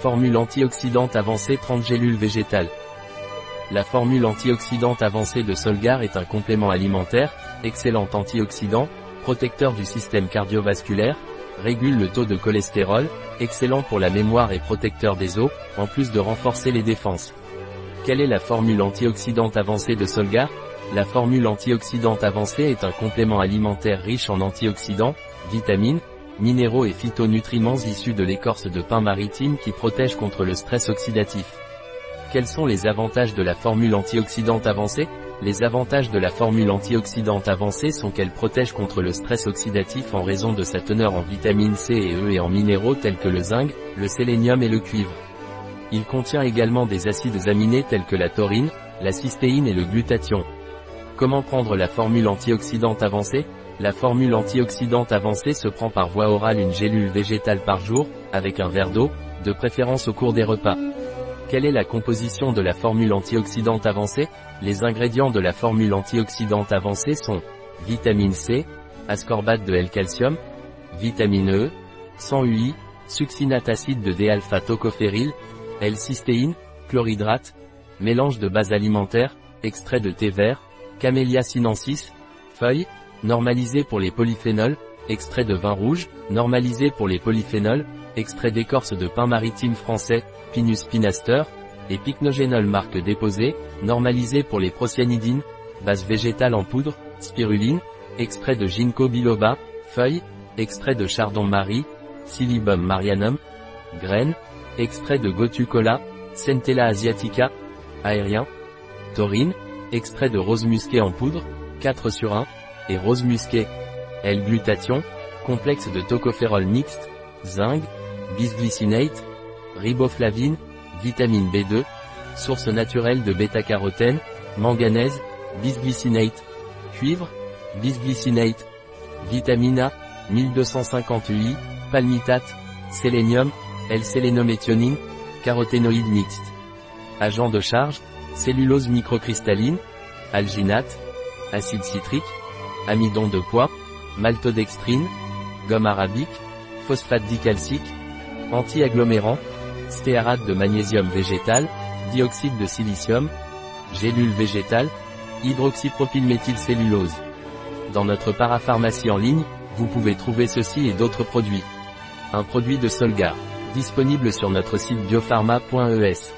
Formule antioxydante avancée 30 gélules végétales. La formule antioxydante avancée de Solgar est un complément alimentaire, excellent antioxydant, protecteur du système cardiovasculaire, régule le taux de cholestérol, excellent pour la mémoire et protecteur des os, en plus de renforcer les défenses. Quelle est la formule antioxydante avancée de Solgar? La formule antioxydante avancée est un complément alimentaire riche en antioxydants, vitamines, minéraux et phytonutriments issus de l'écorce de pin maritime qui protège contre le stress oxydatif. Quels sont les avantages de la formule antioxydante avancée? Les avantages de la formule antioxydante avancée sont qu'elle protège contre le stress oxydatif en raison de sa teneur en vitamines C et E et en minéraux tels que le zinc, le sélénium et le cuivre. Il contient également des acides aminés tels que la taurine, la cystéine et le glutathion. Comment prendre la formule antioxydante avancée? La formule antioxydante avancée se prend par voie orale une gélule végétale par jour, avec un verre d'eau, de préférence au cours des repas. Quelle est la composition de la formule antioxydante avancée? Les ingrédients de la formule antioxydante avancée sont vitamine C, ascorbate de L-calcium, vitamine E, 100 UI, succinate acide de D-alpha tocophéryl, L-cystéine, chlorhydrate, mélange de base alimentaire, extrait de thé vert, Camellia sinensis, feuilles, normalisé pour les polyphénols, extrait de vin rouge, normalisé pour les polyphénols, extrait d'écorce de pin maritime français, Pinus pinaster, et pycnogénol marque déposée, normalisé pour les procyanidines, base végétale en poudre, spiruline, extrait de ginkgo biloba, feuilles, extrait de chardon-marie, Silibum marianum, graines, extrait de gotucola, Centella asiatica, aérien, taurine, extrait de rose musquée en poudre, 4 sur 1, et rose musquée. L-glutathion, complexe de tocophérol mixte, zinc, bisglycinate, riboflavine, vitamine B2, source naturelle de bêta-carotène, manganèse, bisglycinate, cuivre, bisglycinate, vitamine A, 1250 UI, palmitate, sélénium, L-sélénométhionine, caroténoïde mixte. Agent de charge, cellulose microcristalline, alginate, acide citrique, amidon de poids, maltodextrine, gomme arabique, phosphate dicalcique, anti-agglomérant, stéarate de magnésium végétal, dioxyde de silicium, gélule végétale, hydroxypropylméthylcellulose. Dans notre parapharmacie en ligne, vous pouvez trouver ceci et d'autres produits. Un produit de Solgar, disponible sur notre site biopharma.es.